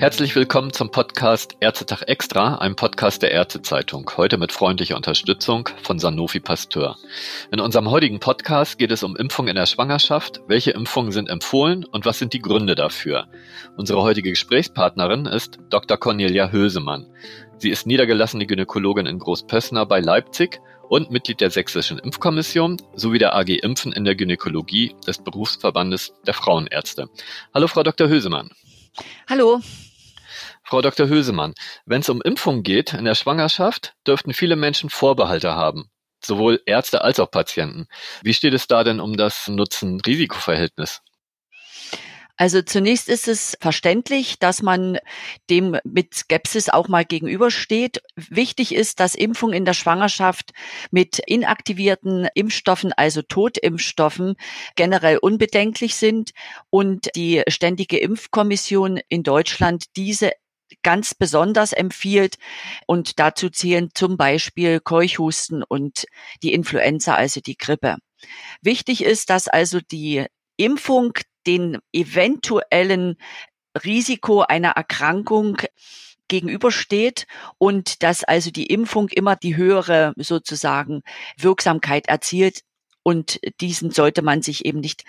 Herzlich willkommen zum Podcast Ärztetag Extra, einem Podcast der Ärztezeitung. Heute mit freundlicher Unterstützung von Sanofi Pasteur. In unserem heutigen Podcast geht es um Impfung in der Schwangerschaft. Welche Impfungen sind empfohlen und was sind die Gründe dafür? Unsere heutige Gesprächspartnerin ist Dr. Cornelia Hösemann. Sie ist niedergelassene Gynäkologin in Großpössner bei Leipzig und Mitglied der Sächsischen Impfkommission sowie der AG Impfen in der Gynäkologie des Berufsverbandes der Frauenärzte. Hallo, Frau Dr. Hösemann. Hallo. Frau Dr. Hösemann, wenn es um Impfung geht in der Schwangerschaft, dürften viele Menschen Vorbehalte haben, sowohl Ärzte als auch Patienten. Wie steht es da denn um das Nutzen-Risiko-Verhältnis? Also zunächst ist es verständlich, dass man dem mit Skepsis auch mal gegenübersteht. Wichtig ist, dass Impfung in der Schwangerschaft mit inaktivierten Impfstoffen, also Totimpfstoffen, generell unbedenklich sind und die Ständige Impfkommission in Deutschland diese ganz besonders empfiehlt. Und dazu zählen zum Beispiel Keuchhusten und die Influenza, also die Grippe. Wichtig ist, dass also die Impfung den eventuellen Risiko einer Erkrankung gegenübersteht und dass also die Impfung immer die höhere sozusagen Wirksamkeit erzielt und diesen sollte man sich eben nicht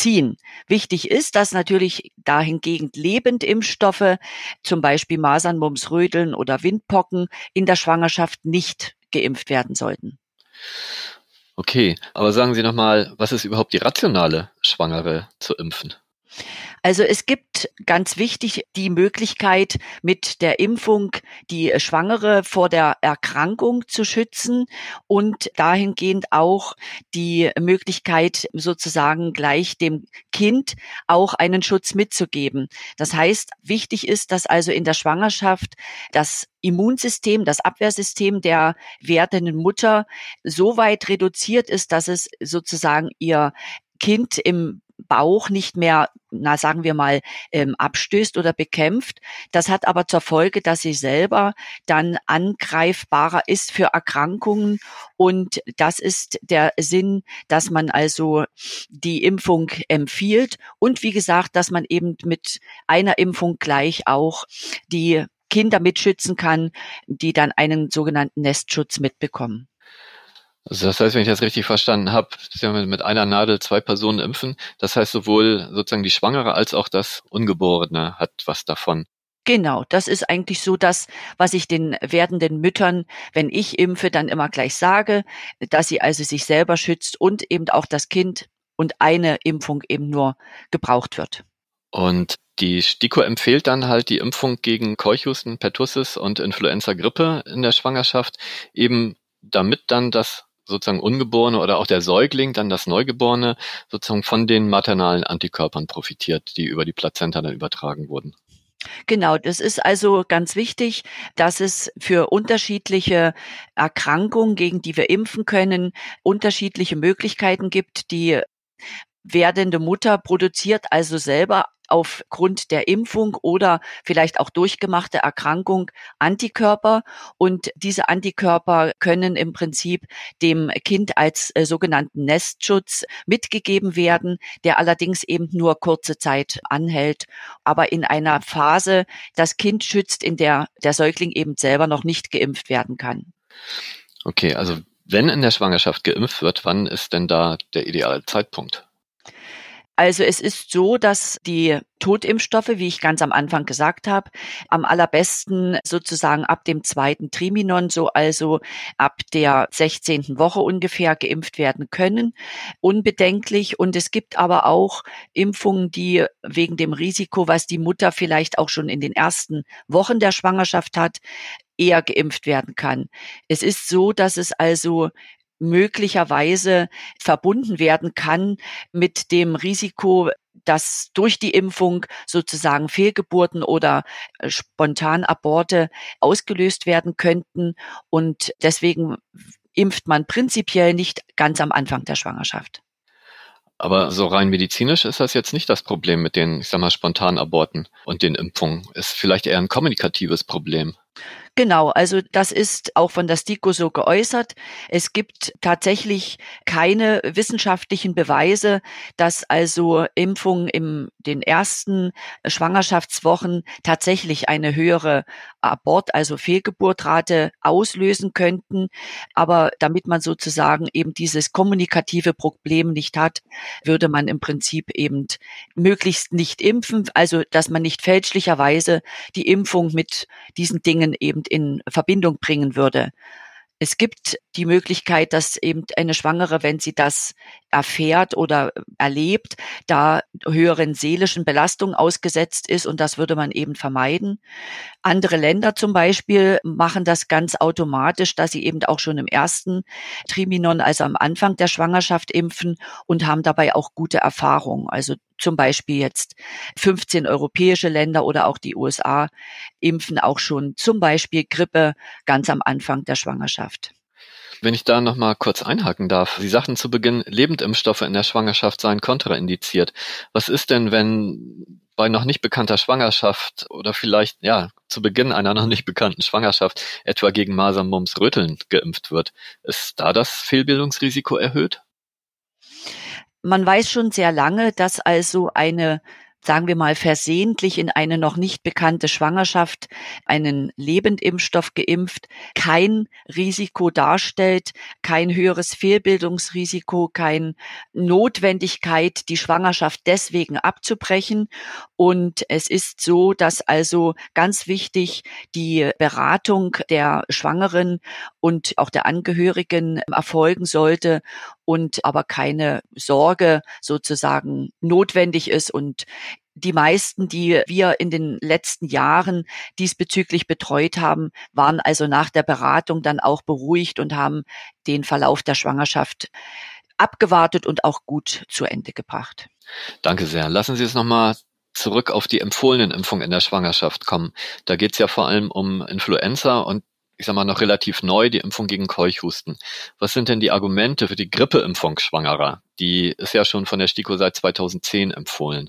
entziehen. Wichtig ist, dass natürlich dahingegen Lebendimpfstoffe, zum Beispiel Masern, Mumps, Rödeln oder Windpocken in der Schwangerschaft nicht geimpft werden sollten. Okay, aber sagen Sie nochmal, was ist überhaupt die rationale Schwangere zu impfen? Also es gibt ganz wichtig die Möglichkeit, mit der Impfung die Schwangere vor der Erkrankung zu schützen und dahingehend auch die Möglichkeit, sozusagen gleich dem Kind auch einen Schutz mitzugeben. Das heißt, wichtig ist, dass also in der Schwangerschaft das Immunsystem, das Abwehrsystem der werdenden Mutter so weit reduziert ist, dass es sozusagen ihr Kind im Bauch nicht mehr, na sagen wir mal, ähm, abstößt oder bekämpft. Das hat aber zur Folge, dass sie selber dann angreifbarer ist für Erkrankungen. Und das ist der Sinn, dass man also die Impfung empfiehlt. Und wie gesagt, dass man eben mit einer Impfung gleich auch die Kinder mitschützen kann, die dann einen sogenannten Nestschutz mitbekommen. Also das heißt, wenn ich das richtig verstanden habe, Sie haben mit einer Nadel zwei Personen impfen. Das heißt, sowohl sozusagen die Schwangere als auch das Ungeborene hat was davon. Genau, das ist eigentlich so das, was ich den werdenden Müttern, wenn ich impfe, dann immer gleich sage, dass sie also sich selber schützt und eben auch das Kind und eine Impfung eben nur gebraucht wird. Und die STIKO empfiehlt dann halt die Impfung gegen Keuchhusten, Pertussis und Influenza-Grippe in der Schwangerschaft, eben damit dann das sozusagen Ungeborene oder auch der Säugling, dann das Neugeborene, sozusagen von den maternalen Antikörpern profitiert, die über die Plazenta dann übertragen wurden. Genau, das ist also ganz wichtig, dass es für unterschiedliche Erkrankungen, gegen die wir impfen können, unterschiedliche Möglichkeiten gibt. Die werdende Mutter produziert also selber aufgrund der Impfung oder vielleicht auch durchgemachte Erkrankung Antikörper. Und diese Antikörper können im Prinzip dem Kind als äh, sogenannten Nestschutz mitgegeben werden, der allerdings eben nur kurze Zeit anhält, aber in einer Phase das Kind schützt, in der der Säugling eben selber noch nicht geimpft werden kann. Okay, also wenn in der Schwangerschaft geimpft wird, wann ist denn da der ideale Zeitpunkt? Also es ist so, dass die Totimpfstoffe, wie ich ganz am Anfang gesagt habe, am allerbesten sozusagen ab dem zweiten Triminon, so also ab der 16. Woche ungefähr geimpft werden können, unbedenklich. Und es gibt aber auch Impfungen, die wegen dem Risiko, was die Mutter vielleicht auch schon in den ersten Wochen der Schwangerschaft hat, eher geimpft werden kann. Es ist so, dass es also möglicherweise verbunden werden kann mit dem Risiko, dass durch die Impfung sozusagen Fehlgeburten oder äh, Spontanaborte ausgelöst werden könnten. Und deswegen impft man prinzipiell nicht ganz am Anfang der Schwangerschaft. Aber so rein medizinisch ist das jetzt nicht das Problem mit den, ich sag mal, Spontanaborten und den Impfungen. Ist vielleicht eher ein kommunikatives Problem. Genau, also das ist auch von der STIKO so geäußert. Es gibt tatsächlich keine wissenschaftlichen Beweise, dass also Impfungen in den ersten Schwangerschaftswochen tatsächlich eine höhere Abort, also Fehlgeburtrate auslösen könnten. Aber damit man sozusagen eben dieses kommunikative Problem nicht hat, würde man im Prinzip eben möglichst nicht impfen, also dass man nicht fälschlicherweise die Impfung mit diesen Dingen eben in Verbindung bringen würde. Es gibt die Möglichkeit, dass eben eine Schwangere, wenn sie das erfährt oder erlebt, da höheren seelischen Belastungen ausgesetzt ist und das würde man eben vermeiden. Andere Länder zum Beispiel machen das ganz automatisch, dass sie eben auch schon im ersten Triminon, also am Anfang der Schwangerschaft impfen und haben dabei auch gute Erfahrungen. Also zum Beispiel jetzt 15 europäische Länder oder auch die USA impfen auch schon zum Beispiel Grippe ganz am Anfang der Schwangerschaft. Wenn ich da nochmal kurz einhaken darf. Sie sagten zu Beginn, Lebendimpfstoffe in der Schwangerschaft seien kontraindiziert. Was ist denn, wenn bei noch nicht bekannter Schwangerschaft oder vielleicht, ja, zu Beginn einer noch nicht bekannten Schwangerschaft etwa gegen Masern, Mumps, Rütteln geimpft wird? Ist da das Fehlbildungsrisiko erhöht? Man weiß schon sehr lange, dass also eine sagen wir mal, versehentlich in eine noch nicht bekannte Schwangerschaft einen Lebendimpfstoff geimpft, kein Risiko darstellt, kein höheres Fehlbildungsrisiko, kein Notwendigkeit, die Schwangerschaft deswegen abzubrechen. Und es ist so, dass also ganz wichtig die Beratung der Schwangeren und auch der Angehörigen erfolgen sollte und aber keine Sorge sozusagen notwendig ist und die meisten, die wir in den letzten Jahren diesbezüglich betreut haben, waren also nach der Beratung dann auch beruhigt und haben den Verlauf der Schwangerschaft abgewartet und auch gut zu Ende gebracht. Danke sehr. Lassen Sie es nochmal zurück auf die empfohlenen Impfungen in der Schwangerschaft kommen. Da geht es ja vor allem um Influenza und ich sag mal noch relativ neu, die Impfung gegen Keuchhusten. Was sind denn die Argumente für die Grippeimpfung Schwangerer? Die ist ja schon von der STIKO seit 2010 empfohlen.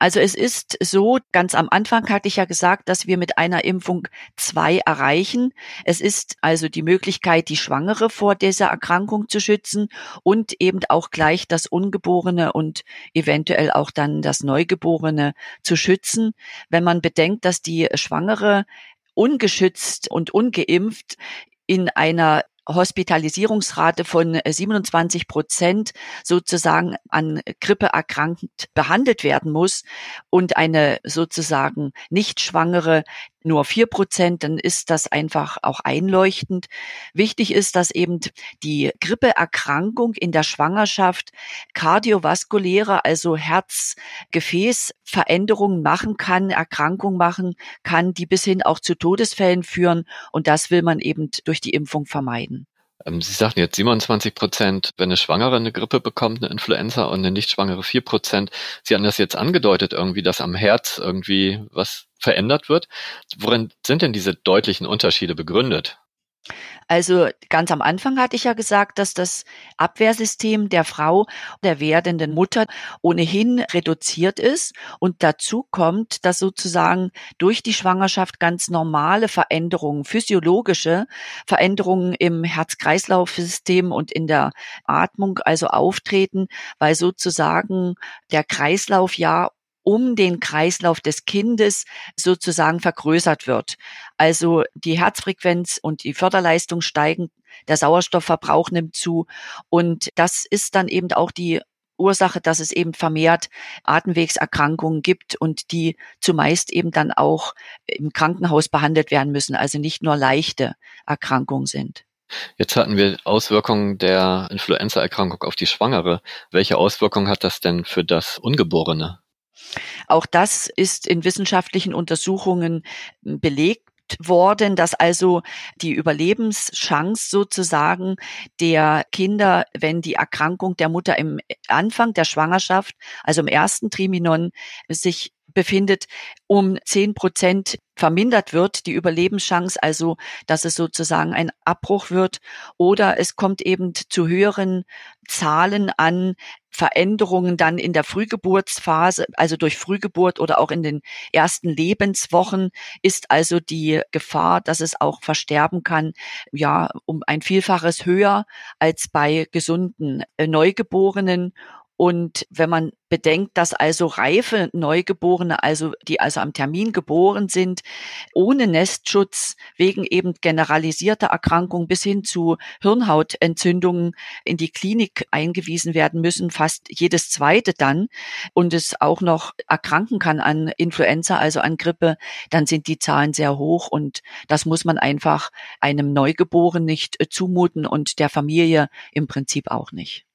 Also es ist so, ganz am Anfang hatte ich ja gesagt, dass wir mit einer Impfung zwei erreichen. Es ist also die Möglichkeit, die Schwangere vor dieser Erkrankung zu schützen und eben auch gleich das Ungeborene und eventuell auch dann das Neugeborene zu schützen. Wenn man bedenkt, dass die Schwangere ungeschützt und ungeimpft in einer Hospitalisierungsrate von 27 Prozent sozusagen an Grippe erkrankt behandelt werden muss und eine sozusagen nicht schwangere nur vier Prozent, dann ist das einfach auch einleuchtend. Wichtig ist, dass eben die Grippeerkrankung in der Schwangerschaft kardiovaskuläre, also Herzgefäßveränderungen machen kann, Erkrankungen machen kann, die bis hin auch zu Todesfällen führen. Und das will man eben durch die Impfung vermeiden. Ähm, Sie sagten jetzt 27 Prozent, wenn eine Schwangere eine Grippe bekommt, eine Influenza und eine Nichtschwangere vier Prozent. Sie hatten das jetzt angedeutet irgendwie, dass am Herz irgendwie was verändert wird. Worin sind denn diese deutlichen Unterschiede begründet? Also ganz am Anfang hatte ich ja gesagt, dass das Abwehrsystem der Frau, der werdenden Mutter ohnehin reduziert ist. Und dazu kommt, dass sozusagen durch die Schwangerschaft ganz normale Veränderungen, physiologische Veränderungen im Herz-Kreislauf-System und in der Atmung also auftreten, weil sozusagen der Kreislauf ja um den Kreislauf des Kindes sozusagen vergrößert wird. Also die Herzfrequenz und die Förderleistung steigen, der Sauerstoffverbrauch nimmt zu und das ist dann eben auch die Ursache, dass es eben vermehrt Atemwegserkrankungen gibt und die zumeist eben dann auch im Krankenhaus behandelt werden müssen, also nicht nur leichte Erkrankungen sind. Jetzt hatten wir Auswirkungen der Influenzaerkrankung auf die Schwangere. Welche Auswirkungen hat das denn für das Ungeborene? Auch das ist in wissenschaftlichen Untersuchungen hm, belegt worden, dass also die Überlebenschance sozusagen der Kinder, wenn die Erkrankung der Mutter im Anfang der Schwangerschaft, also im ersten Triminon, sich befindet, um zehn Prozent vermindert wird, die Überlebenschance, also dass es sozusagen ein Abbruch wird, oder es kommt eben zu höheren Zahlen an Veränderungen dann in der Frühgeburtsphase, also durch Frühgeburt oder auch in den ersten Lebenswochen ist also die Gefahr, dass es auch versterben kann, ja, um ein Vielfaches höher als bei gesunden äh, Neugeborenen. Und wenn man bedenkt, dass also reife Neugeborene, also die also am Termin geboren sind, ohne Nestschutz wegen eben generalisierter Erkrankungen bis hin zu Hirnhautentzündungen in die Klinik eingewiesen werden müssen, fast jedes zweite dann, und es auch noch erkranken kann an Influenza, also an Grippe, dann sind die Zahlen sehr hoch und das muss man einfach einem Neugeborenen nicht zumuten und der Familie im Prinzip auch nicht.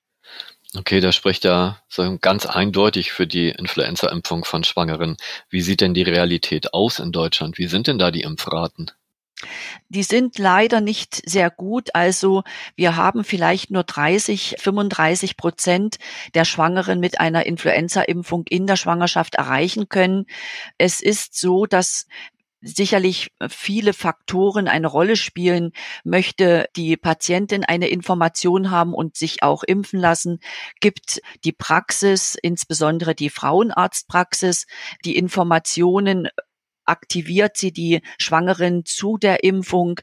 Okay, da spricht ja so ganz eindeutig für die Influenza-Impfung von Schwangeren. Wie sieht denn die Realität aus in Deutschland? Wie sind denn da die Impfraten? Die sind leider nicht sehr gut. Also wir haben vielleicht nur 30, 35 Prozent der Schwangeren mit einer Influenza-Impfung in der Schwangerschaft erreichen können. Es ist so, dass sicherlich viele Faktoren eine Rolle spielen. Möchte die Patientin eine Information haben und sich auch impfen lassen? Gibt die Praxis, insbesondere die Frauenarztpraxis, die Informationen aktiviert sie die Schwangeren zu der Impfung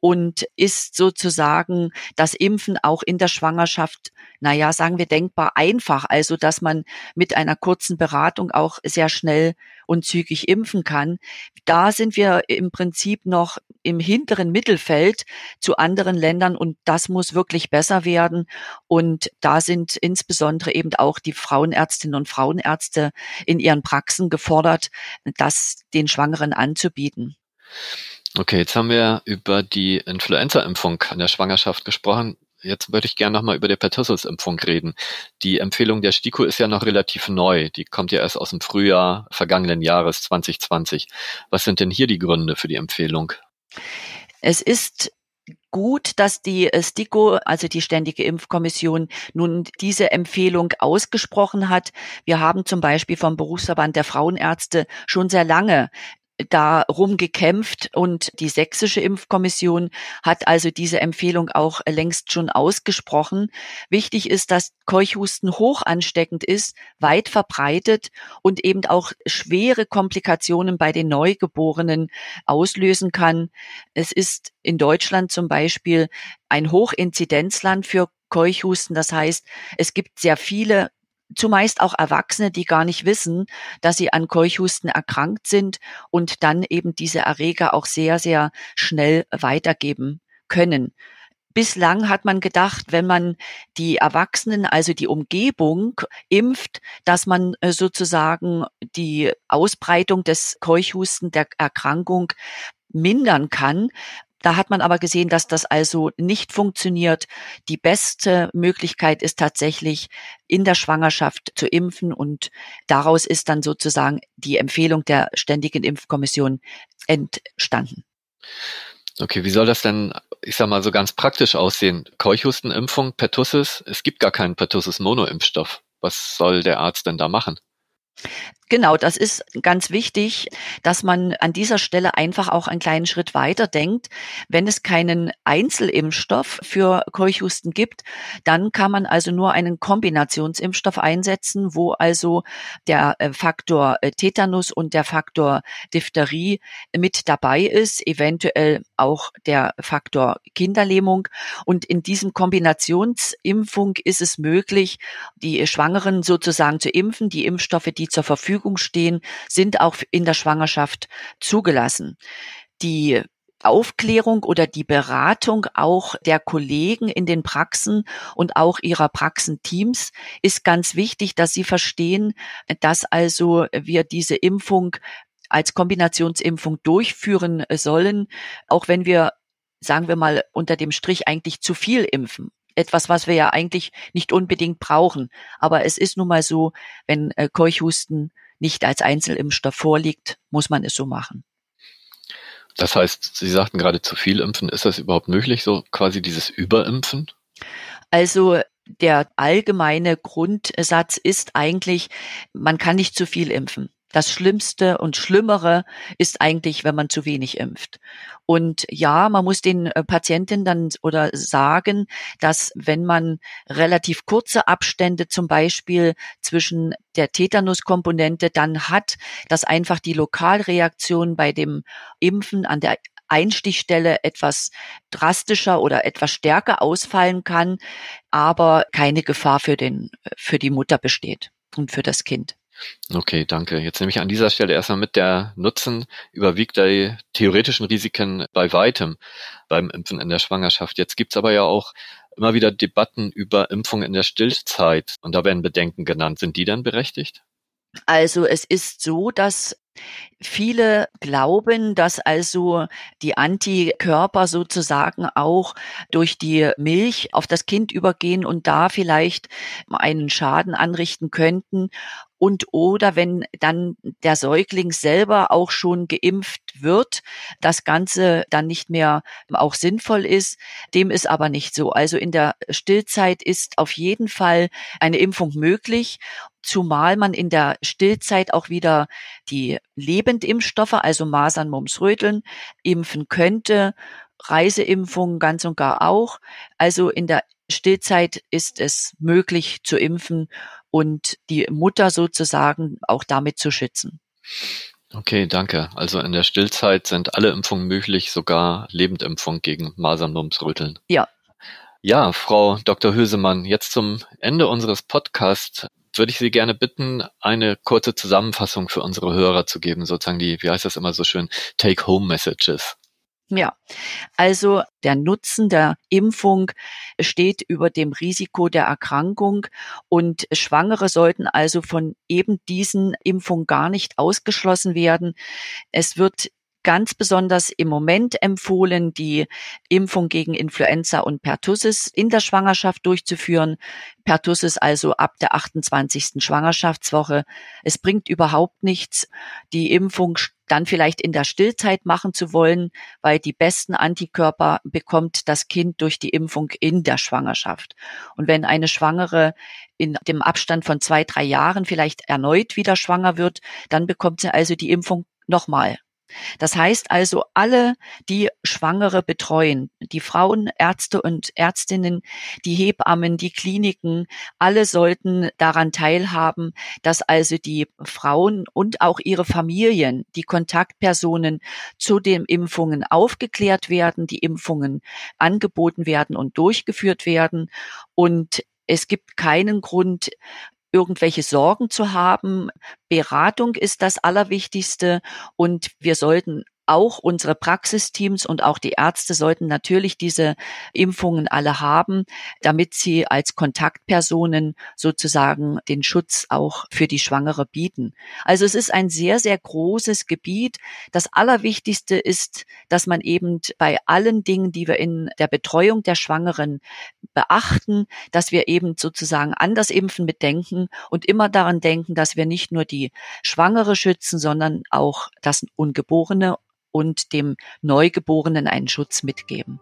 und ist sozusagen das Impfen auch in der Schwangerschaft, naja, sagen wir denkbar einfach. Also, dass man mit einer kurzen Beratung auch sehr schnell und zügig impfen kann. Da sind wir im Prinzip noch im hinteren Mittelfeld zu anderen Ländern und das muss wirklich besser werden. Und da sind insbesondere eben auch die Frauenärztinnen und Frauenärzte in ihren Praxen gefordert, das den Schwangeren anzubieten. Okay, jetzt haben wir über die Influenza-Impfung an der Schwangerschaft gesprochen. Jetzt würde ich gerne nochmal über die Pertussis-Impfung reden. Die Empfehlung der STIKO ist ja noch relativ neu. Die kommt ja erst aus dem Frühjahr vergangenen Jahres 2020. Was sind denn hier die Gründe für die Empfehlung? Es ist gut, dass die äh, STIKO, also die Ständige Impfkommission, nun diese Empfehlung ausgesprochen hat. Wir haben zum Beispiel vom Berufsverband der Frauenärzte schon sehr lange darum gekämpft und die sächsische Impfkommission hat also diese Empfehlung auch längst schon ausgesprochen. Wichtig ist, dass Keuchhusten hoch ansteckend ist, weit verbreitet und eben auch schwere Komplikationen bei den Neugeborenen auslösen kann. Es ist in Deutschland zum Beispiel ein Hochinzidenzland für Keuchhusten. Das heißt, es gibt sehr viele zumeist auch Erwachsene, die gar nicht wissen, dass sie an Keuchhusten erkrankt sind und dann eben diese Erreger auch sehr, sehr schnell weitergeben können. Bislang hat man gedacht, wenn man die Erwachsenen, also die Umgebung impft, dass man äh, sozusagen die Ausbreitung des Keuchhusten der Erkrankung mindern kann. Da hat man aber gesehen, dass das also nicht funktioniert. Die beste Möglichkeit ist tatsächlich in der Schwangerschaft zu impfen und daraus ist dann sozusagen die Empfehlung der Ständigen Impfkommission entstanden. Okay, wie soll das denn, ich sag mal so ganz praktisch aussehen? Keuchhustenimpfung, Pertussis, es gibt gar keinen Pertussis-Mono-Impfstoff. Was soll der Arzt denn da machen? Genau, das ist ganz wichtig, dass man an dieser Stelle einfach auch einen kleinen Schritt weiter denkt. Wenn es keinen Einzelimpfstoff für Keuchhusten gibt, dann kann man also nur einen Kombinationsimpfstoff einsetzen, wo also der äh, Faktor äh, Tetanus und der Faktor Diphtherie mit dabei ist, eventuell auch der Faktor Kinderlähmung. Und in diesem Kombinationsimpfung ist es möglich, die Schwangeren sozusagen zu impfen, die Impfstoffe, die zur Verfügung Verfügung stehen, sind auch in der Schwangerschaft zugelassen. Die Aufklärung oder die Beratung auch der Kollegen in den Praxen und auch ihrer Praxenteams ist ganz wichtig, dass sie verstehen, dass also wir diese Impfung als Kombinationsimpfung durchführen sollen, auch wenn wir, sagen wir mal, unter dem Strich eigentlich zu viel impfen etwas, was wir ja eigentlich nicht unbedingt brauchen. Aber es ist nun mal so, wenn äh, Keuchhusten nicht als Einzelimpfstoff vorliegt, muss man es so machen. Das heißt, Sie sagten gerade zu viel impfen. Ist das überhaupt möglich, so quasi dieses Überimpfen? Also der allgemeine Grundsatz ist eigentlich, man kann nicht zu viel impfen. Das Schlimmste und Schlimmere ist eigentlich, wenn man zu wenig impft. Und ja, man muss den äh, Patienten dann oder sagen, dass wenn man relativ kurze Abstände zum Beispiel zwischen der Tetanuskomponente dann hat, dass einfach die Lokalreaktion bei dem Impfen an der Einstichstelle etwas drastischer oder etwas stärker ausfallen kann, aber keine Gefahr für den, für die Mutter besteht und für das Kind. Okay, danke. Jetzt nehme ich an dieser Stelle erstmal mit, der Nutzen überwiegt die theoretischen Risiken bei weitem beim Impfen in der Schwangerschaft. Jetzt gibt's aber ja auch immer wieder Debatten über Impfung in der Stillzeit und da werden Bedenken genannt. Sind die dann berechtigt? Also es ist so, dass Viele glauben, dass also die Antikörper sozusagen auch durch die Milch auf das Kind übergehen und da vielleicht einen Schaden anrichten könnten und oder wenn dann der Säugling selber auch schon geimpft wird, das Ganze dann nicht mehr auch sinnvoll ist. Dem ist aber nicht so. Also in der Stillzeit ist auf jeden Fall eine Impfung möglich, zumal man in der Stillzeit auch wieder die Lebendimpfstoffe, also Masern, Mumps, Röteln, impfen könnte. Reiseimpfungen ganz und gar auch. Also in der Stillzeit ist es möglich zu impfen und die Mutter sozusagen auch damit zu schützen. Okay, danke. Also in der Stillzeit sind alle Impfungen möglich, sogar Lebendimpfung gegen Masern, Mumps, Röteln. Ja. Ja, Frau Dr. Hösemann, jetzt zum Ende unseres Podcasts würde ich Sie gerne bitten, eine kurze Zusammenfassung für unsere Hörer zu geben, sozusagen die, wie heißt das immer so schön, Take-Home-Messages. Ja, also der Nutzen der Impfung steht über dem Risiko der Erkrankung und Schwangere sollten also von eben diesen Impfungen gar nicht ausgeschlossen werden. Es wird ganz besonders im Moment empfohlen, die Impfung gegen Influenza und Pertussis in der Schwangerschaft durchzuführen. Pertussis also ab der 28. Schwangerschaftswoche. Es bringt überhaupt nichts, die Impfung dann vielleicht in der Stillzeit machen zu wollen, weil die besten Antikörper bekommt das Kind durch die Impfung in der Schwangerschaft. Und wenn eine Schwangere in dem Abstand von zwei, drei Jahren vielleicht erneut wieder schwanger wird, dann bekommt sie also die Impfung nochmal. Das heißt also, alle, die Schwangere betreuen, die Frauenärzte und Ärztinnen, die Hebammen, die Kliniken, alle sollten daran teilhaben, dass also die Frauen und auch ihre Familien, die Kontaktpersonen zu den Impfungen aufgeklärt werden, die Impfungen angeboten werden und durchgeführt werden. Und es gibt keinen Grund, irgendwelche Sorgen zu haben. Beratung ist das Allerwichtigste und wir sollten auch unsere Praxisteams und auch die Ärzte sollten natürlich diese Impfungen alle haben, damit sie als Kontaktpersonen sozusagen den Schutz auch für die Schwangere bieten. Also es ist ein sehr, sehr großes Gebiet. Das Allerwichtigste ist, dass man eben bei allen Dingen, die wir in der Betreuung der Schwangeren beachten, dass wir eben sozusagen an das Impfen mitdenken und immer daran denken, dass wir nicht nur die Schwangere schützen, sondern auch das Ungeborene und dem Neugeborenen einen Schutz mitgeben.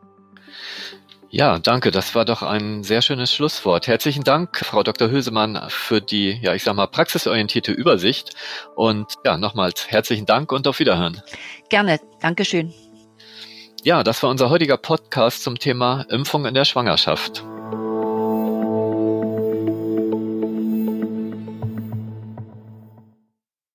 Ja, danke. Das war doch ein sehr schönes Schlusswort. Herzlichen Dank, Frau Dr. Hösemann, für die, ja, ich sag mal, praxisorientierte Übersicht. Und ja, nochmals herzlichen Dank und auf Wiederhören. Gerne. Dankeschön. Ja, das war unser heutiger Podcast zum Thema Impfung in der Schwangerschaft.